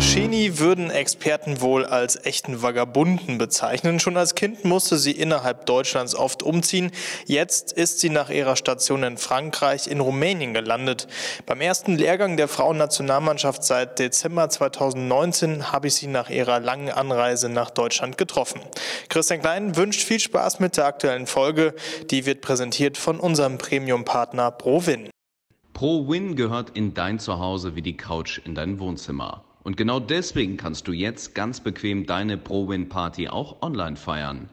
Scheni würden Experten wohl als echten Vagabunden bezeichnen. Schon als Kind musste sie innerhalb Deutschlands oft umziehen. Jetzt ist sie nach ihrer Station in Frankreich in Rumänien gelandet. Beim ersten Lehrgang der Frauennationalmannschaft seit Dezember 2019 habe ich sie nach ihrer langen Anreise nach Deutschland getroffen. Christian Klein wünscht viel Spaß mit der aktuellen Folge. Die wird präsentiert von unserem Premium-Partner ProWin. ProWin gehört in dein Zuhause wie die Couch in dein Wohnzimmer. Und genau deswegen kannst du jetzt ganz bequem deine ProWin-Party auch online feiern.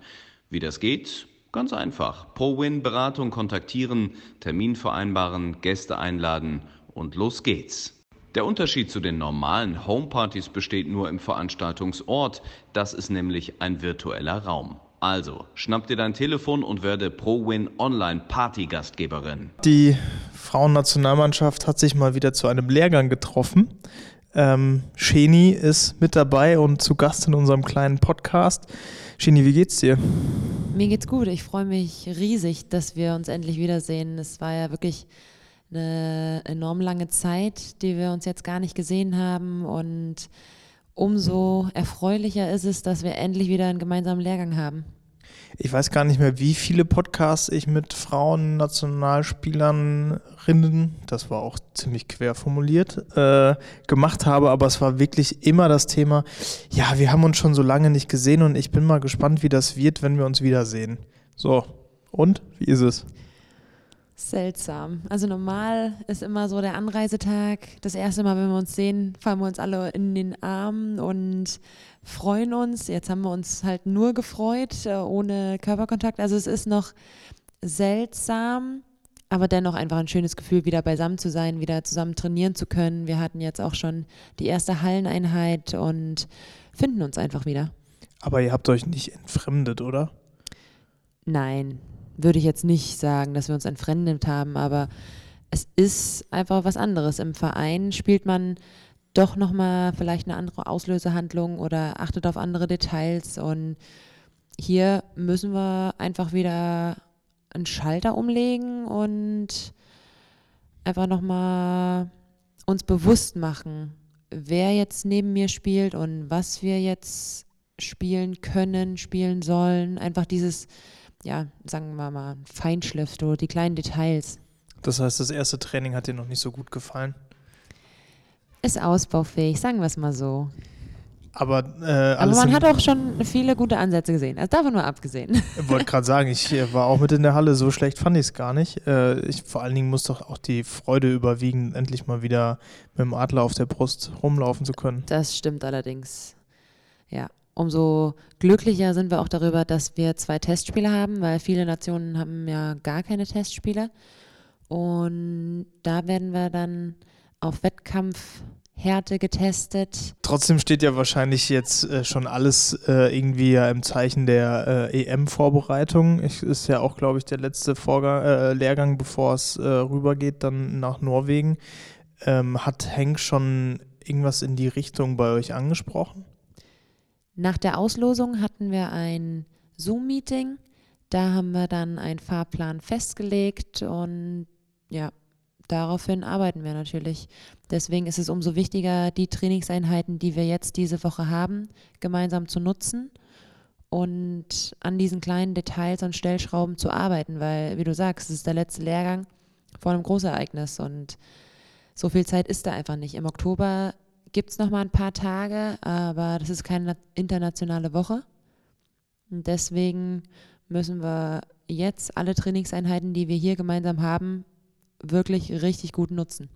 Wie das geht? Ganz einfach. ProWin-Beratung kontaktieren, Termin vereinbaren, Gäste einladen und los geht's. Der Unterschied zu den normalen Homepartys besteht nur im Veranstaltungsort. Das ist nämlich ein virtueller Raum. Also, schnapp dir dein Telefon und werde ProWin Online Party-Gastgeberin. Die Frauennationalmannschaft hat sich mal wieder zu einem Lehrgang getroffen. Ähm, Sheni ist mit dabei und zu Gast in unserem kleinen Podcast. Sheni, wie geht's dir? Mir geht's gut. Ich freue mich riesig, dass wir uns endlich wiedersehen. Es war ja wirklich eine enorm lange Zeit, die wir uns jetzt gar nicht gesehen haben und umso erfreulicher ist es, dass wir endlich wieder einen gemeinsamen Lehrgang haben ich weiß gar nicht mehr, wie viele Podcasts ich mit Frauen, Nationalspielerinnen, das war auch ziemlich quer formuliert, äh, gemacht habe, aber es war wirklich immer das Thema, ja, wir haben uns schon so lange nicht gesehen und ich bin mal gespannt, wie das wird, wenn wir uns wiedersehen. So, und wie ist es? Seltsam. Also normal ist immer so der Anreisetag. Das erste Mal, wenn wir uns sehen, fallen wir uns alle in den Arm und freuen uns. Jetzt haben wir uns halt nur gefreut, äh, ohne Körperkontakt. Also es ist noch seltsam, aber dennoch einfach ein schönes Gefühl, wieder beisammen zu sein, wieder zusammen trainieren zu können. Wir hatten jetzt auch schon die erste Halleneinheit und finden uns einfach wieder. Aber ihr habt euch nicht entfremdet, oder? Nein, würde ich jetzt nicht sagen, dass wir uns entfremdet haben, aber es ist einfach was anderes. Im Verein spielt man doch nochmal vielleicht eine andere Auslösehandlung oder achtet auf andere Details und hier müssen wir einfach wieder einen Schalter umlegen und einfach nochmal uns bewusst machen, wer jetzt neben mir spielt und was wir jetzt spielen können, spielen sollen. Einfach dieses ja, sagen wir mal, Feinschliff, so die kleinen Details. Das heißt, das erste Training hat dir noch nicht so gut gefallen? Ist ausbaufähig, sagen wir es mal so. Aber, äh, Aber man hat auch schon viele gute Ansätze gesehen. Also davon nur abgesehen. Ich wollte gerade sagen, ich äh, war auch mit in der Halle, so schlecht fand ich es gar nicht. Äh, ich, vor allen Dingen muss doch auch die Freude überwiegen, endlich mal wieder mit dem Adler auf der Brust rumlaufen zu können. Das stimmt allerdings. Ja umso glücklicher sind wir auch darüber, dass wir zwei Testspiele haben, weil viele Nationen haben ja gar keine Testspiele. Und da werden wir dann auf Wettkampfhärte getestet. Trotzdem steht ja wahrscheinlich jetzt äh, schon alles äh, irgendwie ja im Zeichen der äh, EM-Vorbereitung. Ist ja auch, glaube ich, der letzte Vorgang, äh, Lehrgang, bevor es äh, rübergeht, dann nach Norwegen. Ähm, hat Henk schon irgendwas in die Richtung bei euch angesprochen? Nach der Auslosung hatten wir ein Zoom-Meeting. Da haben wir dann einen Fahrplan festgelegt und ja, daraufhin arbeiten wir natürlich. Deswegen ist es umso wichtiger, die Trainingseinheiten, die wir jetzt diese Woche haben, gemeinsam zu nutzen und an diesen kleinen Details und Stellschrauben zu arbeiten, weil, wie du sagst, es ist der letzte Lehrgang vor einem Großereignis und so viel Zeit ist da einfach nicht. Im Oktober gibt es noch mal ein paar Tage, aber das ist keine internationale Woche. Und deswegen müssen wir jetzt alle Trainingseinheiten, die wir hier gemeinsam haben, wirklich richtig gut nutzen.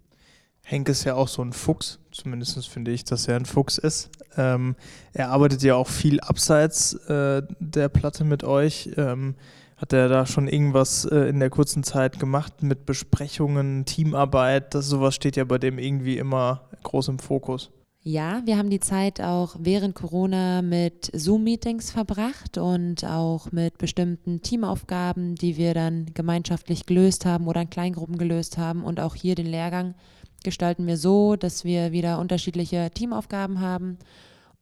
Henk ist ja auch so ein Fuchs, zumindest finde ich, dass er ein Fuchs ist. Ähm, er arbeitet ja auch viel abseits äh, der Platte mit euch. Ähm, hat er da schon irgendwas äh, in der kurzen Zeit gemacht mit Besprechungen, Teamarbeit? Das sowas steht ja bei dem irgendwie immer groß im Fokus. Ja, wir haben die Zeit auch während Corona mit Zoom-Meetings verbracht und auch mit bestimmten Teamaufgaben, die wir dann gemeinschaftlich gelöst haben oder in Kleingruppen gelöst haben. Und auch hier den Lehrgang gestalten wir so, dass wir wieder unterschiedliche Teamaufgaben haben,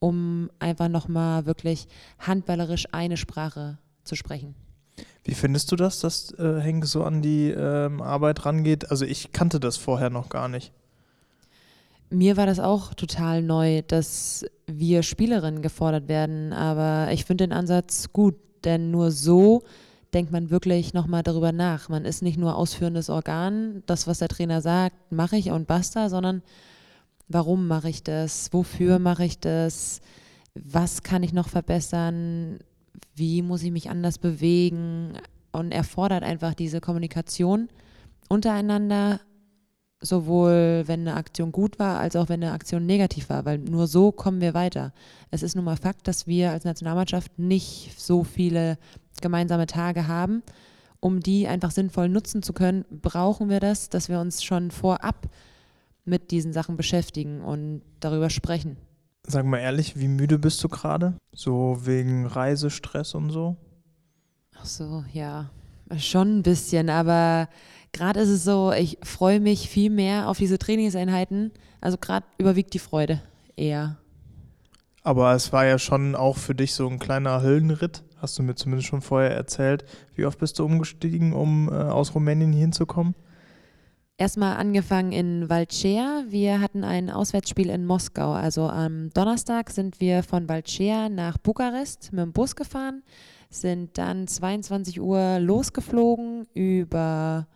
um einfach nochmal wirklich handballerisch eine Sprache zu sprechen. Wie findest du das, dass äh, Henk so an die ähm, Arbeit rangeht? Also ich kannte das vorher noch gar nicht. mir war das auch total neu, dass wir Spielerinnen gefordert werden, aber ich finde den Ansatz gut, denn nur so denkt man wirklich nochmal darüber nach. Man ist nicht nur ausführendes Organ, das, was der Trainer sagt, mache ich und basta, sondern warum mache ich das, wofür mache ich das, was kann ich noch verbessern, wie muss ich mich anders bewegen und erfordert einfach diese Kommunikation untereinander, sowohl wenn eine Aktion gut war, als auch wenn eine Aktion negativ war, weil nur so kommen wir weiter. Es ist nun mal Fakt, dass wir als Nationalmannschaft nicht so viele gemeinsame Tage haben. Um die einfach sinnvoll nutzen zu können, brauchen wir das, dass wir uns schon vorab mit diesen Sachen beschäftigen und darüber sprechen. Sag mal ehrlich, wie müde bist du gerade? So wegen Reisestress und so? Ach so, ja, schon ein bisschen, aber gerade ist es so, ich freue mich viel mehr auf diese Trainingseinheiten. Also gerade überwiegt die Freude eher. Aber es war ja schon auch für dich so ein kleiner Höllenritt, hast du mir zumindest schon vorher erzählt. Wie oft bist du umgestiegen, um äh, aus Rumänien hinzukommen? Erstmal angefangen in Valcea. Wir hatten ein Auswärtsspiel in Moskau. Also am Donnerstag sind wir von Valcea nach Bukarest mit dem Bus gefahren, sind dann 22 Uhr losgeflogen über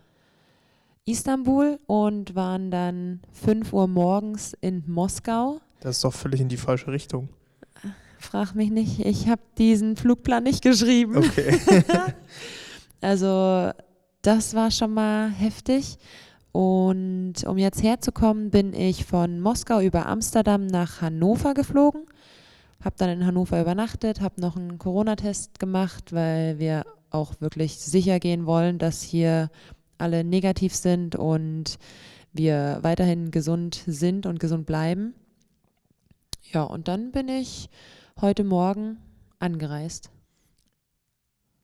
Istanbul und waren dann 5 Uhr morgens in Moskau. Das ist doch völlig in die falsche Richtung. Frag mich nicht, ich habe diesen Flugplan nicht geschrieben. Okay. also das war schon mal heftig. Und um jetzt herzukommen, bin ich von Moskau über Amsterdam nach Hannover geflogen. Habe dann in Hannover übernachtet, habe noch einen Corona-Test gemacht, weil wir auch wirklich sicher gehen wollen, dass hier alle negativ sind und wir weiterhin gesund sind und gesund bleiben. Ja, und dann bin ich heute Morgen angereist.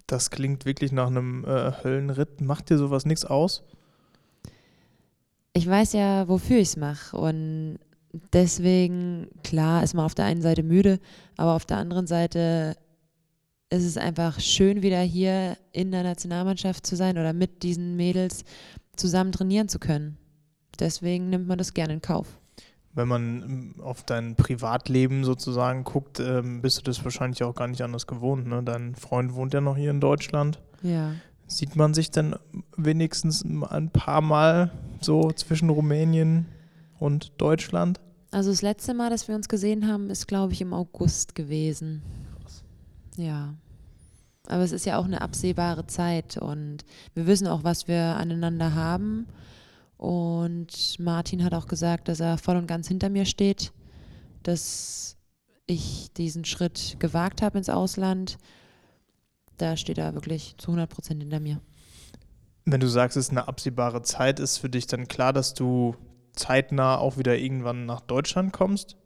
Das klingt wirklich nach einem äh, Höllenritt. Macht dir sowas nichts aus? Ich weiß ja, wofür ich es mache. Und deswegen, klar, ist man auf der einen Seite müde, aber auf der anderen Seite ist es einfach schön, wieder hier in der Nationalmannschaft zu sein oder mit diesen Mädels zusammen trainieren zu können. Deswegen nimmt man das gerne in Kauf. Wenn man ähm, auf dein Privatleben sozusagen guckt, ähm, bist du das wahrscheinlich auch gar nicht anders gewohnt. Ne? Dein Freund wohnt ja noch hier in Deutschland. Ja. Sieht man sich denn wenigstens ein paar Mal so zwischen Rumänien und Deutschland? Also das letzte Mal, dass wir uns gesehen haben, ist, glaube ich, im August gewesen. Ja. Aber es ist ja auch eine absehbare Zeit und wir wissen auch, was wir aneinander haben. Und Martin hat auch gesagt, dass er voll und ganz hinter mir steht, dass ich diesen Schritt gewagt habe ins Ausland. Da steht er wirklich zu 100 Prozent hinter mir. Wenn du sagst, es ist eine absehbare Zeit, ist für dich dann klar, dass du zeitnah auch wieder irgendwann nach Deutschland kommst?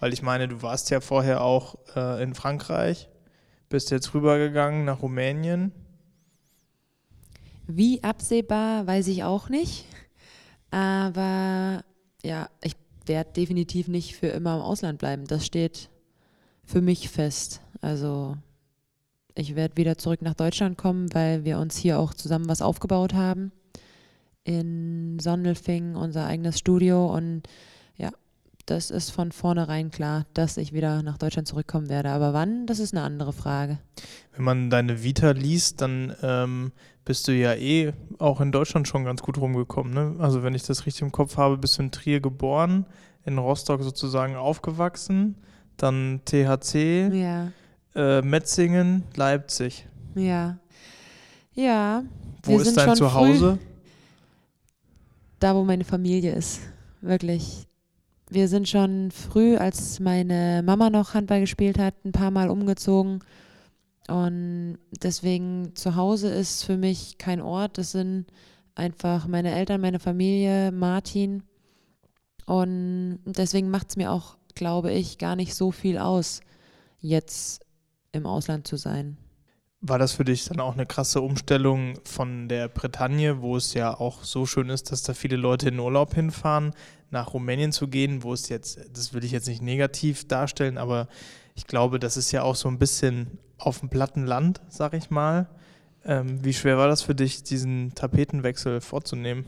Weil ich meine, du warst ja vorher auch äh, in Frankreich bist jetzt rübergegangen nach Rumänien. Wie absehbar, weiß ich auch nicht. Aber ja, ich werde definitiv nicht für immer im Ausland bleiben. Das steht für mich fest. Also ich werde wieder zurück nach Deutschland kommen, weil wir uns hier auch zusammen was aufgebaut haben. In Sondelfing, unser eigenes Studio. Und das ist von vornherein klar, dass ich wieder nach Deutschland zurückkommen werde. Aber wann, das ist eine andere Frage. Wenn man deine Vita liest, dann ähm, bist du ja eh auch in Deutschland schon ganz gut rumgekommen. Ne? Also wenn ich das richtig im Kopf habe, bist du in Trier geboren, in Rostock sozusagen aufgewachsen, dann THC, ja. Äh, Metzingen, Leipzig. Ja. Ja. Wo ist dein Zuhause? Da, wo meine Familie ist. Wirklich wir sind schon früh, als meine Mama noch Handball gespielt hat, ein paar Mal umgezogen. Und deswegen zu Hause ist für mich kein Ort. Das sind einfach meine Eltern, meine Familie, Martin. Und deswegen macht es mir auch, glaube ich, gar nicht so viel aus, jetzt im Ausland zu sein. War das für dich dann auch eine krasse Umstellung von der Bretagne, wo es ja auch so schön ist, dass da viele Leute in Urlaub hinfahren, nach Rumänien zu gehen, wo es jetzt, das will ich jetzt nicht negativ darstellen, aber ich glaube, das ist ja auch so ein bisschen auf dem platten Land, sag ich mal. Ähm, wie schwer war das für dich, diesen Tapetenwechsel vorzunehmen?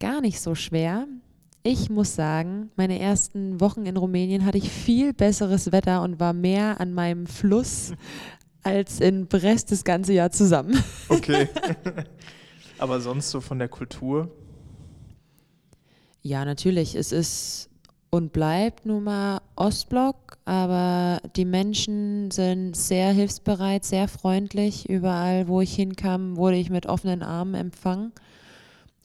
Gar nicht so schwer. Ich muss sagen, meine ersten Wochen in Rumänien hatte ich viel besseres Wetter und war mehr an meinem Fluss als in Brest das ganze Jahr zusammen. Okay. Aber sonst so von der Kultur? Ja, natürlich. Es ist und bleibt nun mal Ostblock, aber die Menschen sind sehr hilfsbereit, sehr freundlich. Überall, wo ich hinkam, wurde ich mit offenen Armen empfangen.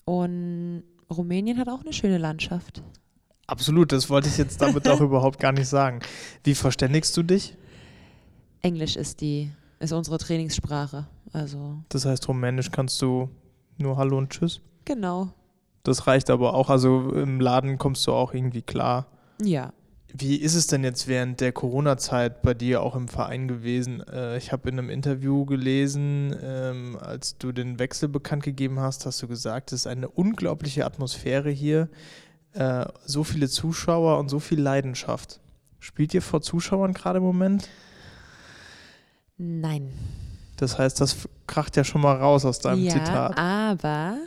Und Rumänien hat auch eine schöne Landschaft. Absolut, das wollte ich jetzt damit auch überhaupt gar nicht sagen. Wie verständigst du dich? Englisch ist die, ist unsere Trainingssprache. Also. Das heißt, Rumänisch kannst du nur Hallo und Tschüss? Genau. Das reicht aber auch. Also im Laden kommst du auch irgendwie klar. Ja. Wie ist es denn jetzt während der Corona-Zeit bei dir auch im Verein gewesen? Äh, ich habe in einem Interview gelesen, ähm, als du den Wechsel bekannt gegeben hast, hast du gesagt, es ist eine unglaubliche Atmosphäre hier, äh, so viele Zuschauer und so viel Leidenschaft. Spielt ihr vor Zuschauern gerade im Moment? Nein. Das heißt, das kracht ja schon mal raus aus deinem ja, Zitat. Aber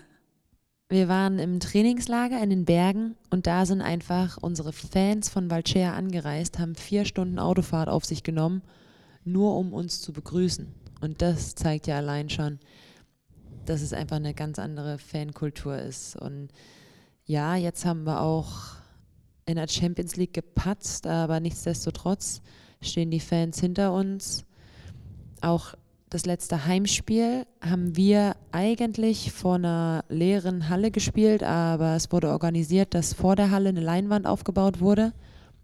wir waren im Trainingslager in den Bergen und da sind einfach unsere Fans von Valcea angereist, haben vier Stunden Autofahrt auf sich genommen, nur um uns zu begrüßen. Und das zeigt ja allein schon, dass es einfach eine ganz andere Fankultur ist. Und ja, jetzt haben wir auch in der Champions League gepatzt, aber nichtsdestotrotz stehen die Fans hinter uns. Auch das letzte Heimspiel haben wir eigentlich vor einer leeren Halle gespielt, aber es wurde organisiert, dass vor der Halle eine Leinwand aufgebaut wurde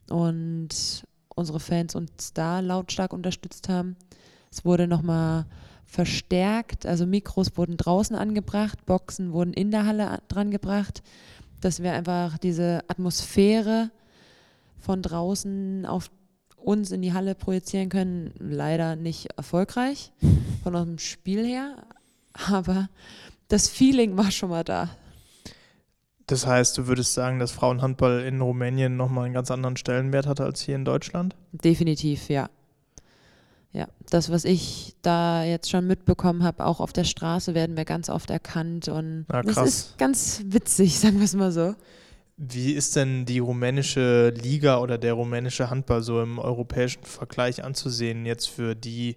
und unsere Fans uns da lautstark unterstützt haben. Es wurde nochmal verstärkt, also Mikros wurden draußen angebracht, Boxen wurden in der Halle dran gebracht, dass wir einfach diese Atmosphäre von draußen auf uns in die Halle projizieren können. Leider nicht erfolgreich von unserem Spiel her, aber das Feeling war schon mal da. Das heißt, du würdest sagen, dass Frauenhandball in Rumänien nochmal einen ganz anderen Stellenwert hat als hier in Deutschland? Definitiv, ja. Ja, das, was ich da jetzt schon mitbekommen habe, auch auf der Straße werden wir ganz oft erkannt und Na, das ist ganz witzig, sagen wir es mal so. Wie ist denn die rumänische Liga oder der rumänische Handball so im europäischen Vergleich anzusehen, jetzt für die,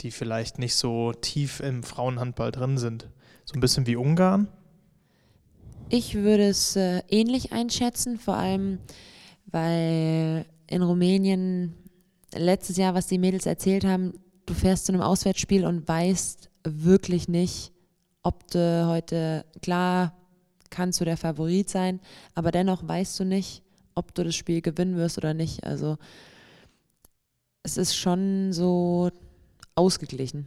die vielleicht nicht so tief im Frauenhandball drin sind? So ein bisschen wie Ungarn? Ich würde es äh, ähnlich einschätzen, vor allem weil in Rumänien letztes Jahr, was die Mädels erzählt haben, du fährst zu einem Auswärtsspiel und weißt wirklich nicht, ob du heute, klar, kannst du der Favorit sein, aber dennoch weißt du nicht, ob du das Spiel gewinnen wirst oder nicht. Also es ist schon so ausgeglichen.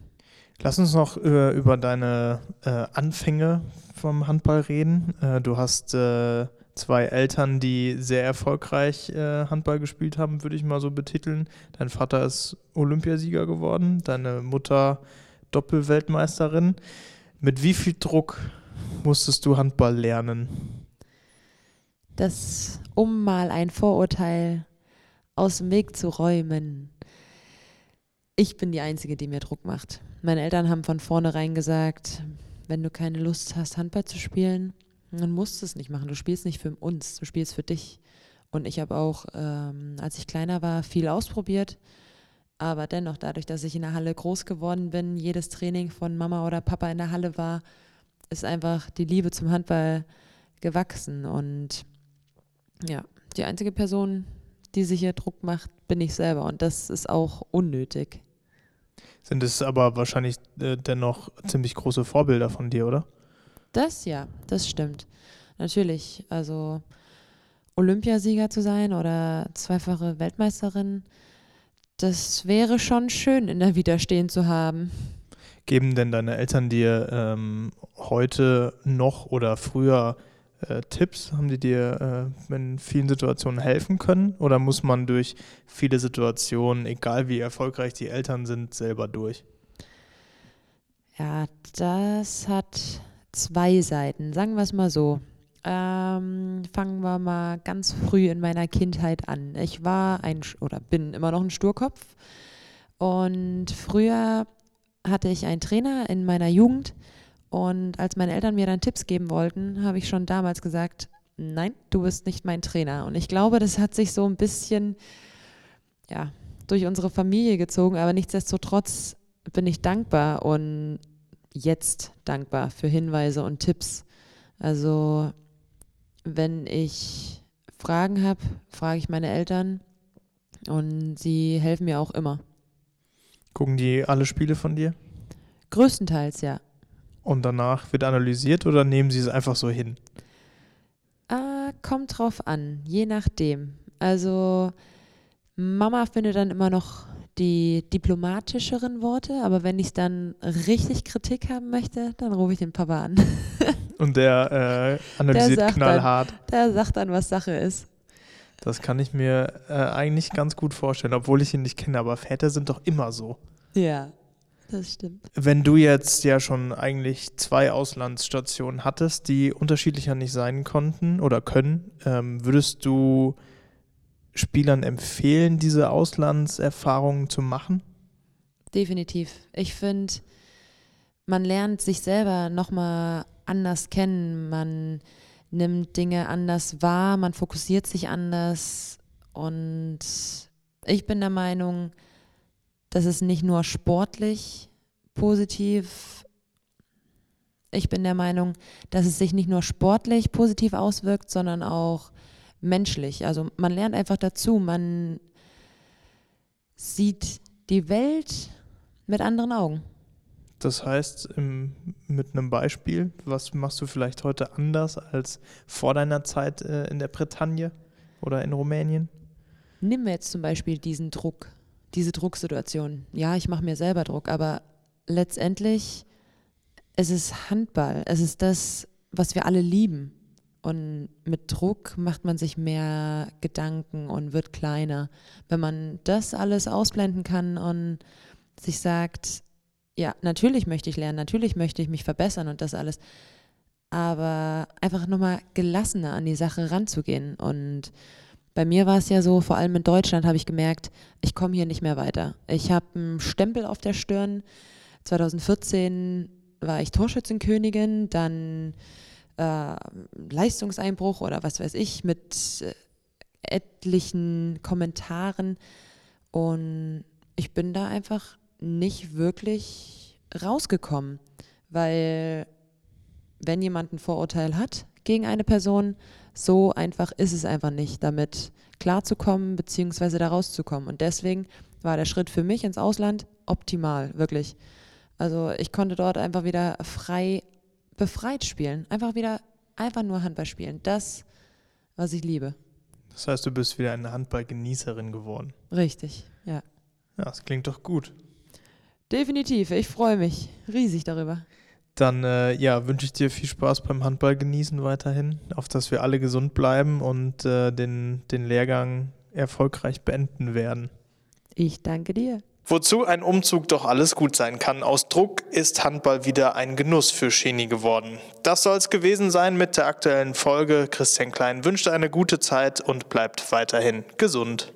Lass uns noch über, über deine äh, Anfänge vom Handball reden. Äh, du hast äh, zwei Eltern, die sehr erfolgreich äh, Handball gespielt haben, würde ich mal so betiteln. Dein Vater ist Olympiasieger geworden, deine Mutter Doppelweltmeisterin. Mit wie viel Druck musstest du Handball lernen? Das, um mal ein Vorurteil aus dem Weg zu räumen. Ich bin die Einzige, die mir Druck macht. Meine Eltern haben von vornherein gesagt, wenn du keine Lust hast, Handball zu spielen, dann musst du es nicht machen. Du spielst nicht für uns, du spielst für dich. Und ich habe auch, ähm, als ich kleiner war, viel ausprobiert. Aber dennoch, dadurch, dass ich in der Halle groß geworden bin, jedes Training von Mama oder Papa in der Halle war, ist einfach die Liebe zum Handball gewachsen. Und ja, die einzige Person, die sich hier Druck macht, bin ich selber. Und das ist auch unnötig. Sind es aber wahrscheinlich äh, dennoch ziemlich große Vorbilder von dir, oder? Das ja, das stimmt. Natürlich, also Olympiasieger zu sein oder zweifache Weltmeisterin, das wäre schon schön in der Vita stehen zu haben. Geben denn deine Eltern dir ähm, heute noch oder früher äh, Tipps? Haben die dir äh, in vielen Situationen helfen können? Oder muss man durch viele Situationen, egal wie erfolgreich die Eltern sind, selber durch? Ja, das hat zwei Seiten, sagen wir es mal so. Ähm, fangen wir mal ganz früh in meiner Kindheit an. Ich war ein oder bin immer noch ein Sturkopf. Und früher hatte ich einen Trainer in meiner Jugend und als meine Eltern mir dann Tipps geben wollten, habe ich schon damals gesagt, nein, du bist nicht mein Trainer. Und ich glaube, das hat sich so ein bisschen, ja, durch unsere Familie gezogen, aber nichtsdestotrotz bin ich dankbar und jetzt dankbar für Hinweise und Tipps. Also, wenn ich Fragen habe, frage ich meine Eltern und sie helfen mir auch immer. Gucken die alle Spiele von dir? Größtenteils, ja. Und danach wird analysiert oder nehmen sie es einfach so hin? Äh, kommt drauf an, je nachdem. Also Mama findet dann immer noch die diplomatischeren Worte, aber wenn ich dann richtig Kritik haben möchte, dann rufe ich den Papa an. Und der äh, analysiert der knallhart. Dann, der sagt dann, was Sache ist. Das kann ich mir äh, eigentlich ganz gut vorstellen, obwohl ich ihn nicht kenne, aber Väter sind doch immer so. Ja, das stimmt. Wenn du jetzt ja schon eigentlich zwei Auslandsstationen hattest, die unterschiedlicher nicht sein konnten oder können, ähm, würdest du Spielern empfehlen, diese Auslandserfahrungen zu machen? Definitiv. Ich finde, man lernt sich selber nochmal anders kennen, man nimmt Dinge anders wahr, man fokussiert sich anders und ich bin der Meinung, dass es nicht nur sportlich positiv, ich bin der Meinung, dass es sich nicht nur sportlich positiv auswirkt, sondern auch menschlich. Also man lernt einfach dazu, man sieht die Welt mit anderen Augen. Das heißt, im, mit einem Beispiel, was machst du vielleicht heute anders als vor deiner Zeit äh, in der Bretagne oder in Rumänien? Nimm mir jetzt zum Beispiel diesen Druck, diese Drucksituation. Ja, ich mache mir selber Druck, aber letztendlich es ist Handball. Es ist das, was wir alle lieben. Und mit Druck macht man sich mehr Gedanken und wird kleiner. Wenn man das alles ausblenden kann und sich sagt, ja, natürlich möchte ich lernen, natürlich möchte ich mich verbessern und das alles, aber einfach nochmal gelassener an die Sache ranzugehen. Und bei mir war es ja so, vor allem in Deutschland habe ich gemerkt, ich komme hier nicht mehr weiter. Ich habe einen Stempel auf der Stirn. 2014 war ich Torschützenkönigin, dann äh, Leistungseinbruch oder was weiß ich mit äh, etlichen Kommentaren. Und ich bin da einfach nicht wirklich rausgekommen, weil wenn jemand ein Vorurteil hat gegen eine Person, so einfach ist es einfach nicht, damit klarzukommen bzw. da rauszukommen. Und deswegen war der Schritt für mich ins Ausland optimal, wirklich. Also ich konnte dort einfach wieder frei befreit spielen. Einfach wieder, einfach nur Handball spielen. Das, was ich liebe. Das heißt, du bist wieder eine Handballgenießerin geworden. Richtig, ja. Ja, das klingt doch gut. Definitiv, ich freue mich riesig darüber. Dann äh, ja, wünsche ich dir viel Spaß beim Handball genießen weiterhin, auf dass wir alle gesund bleiben und äh, den, den Lehrgang erfolgreich beenden werden. Ich danke dir. Wozu ein Umzug doch alles gut sein kann. Aus Druck ist Handball wieder ein Genuss für Scheni geworden. Das soll es gewesen sein mit der aktuellen Folge. Christian Klein wünscht eine gute Zeit und bleibt weiterhin gesund.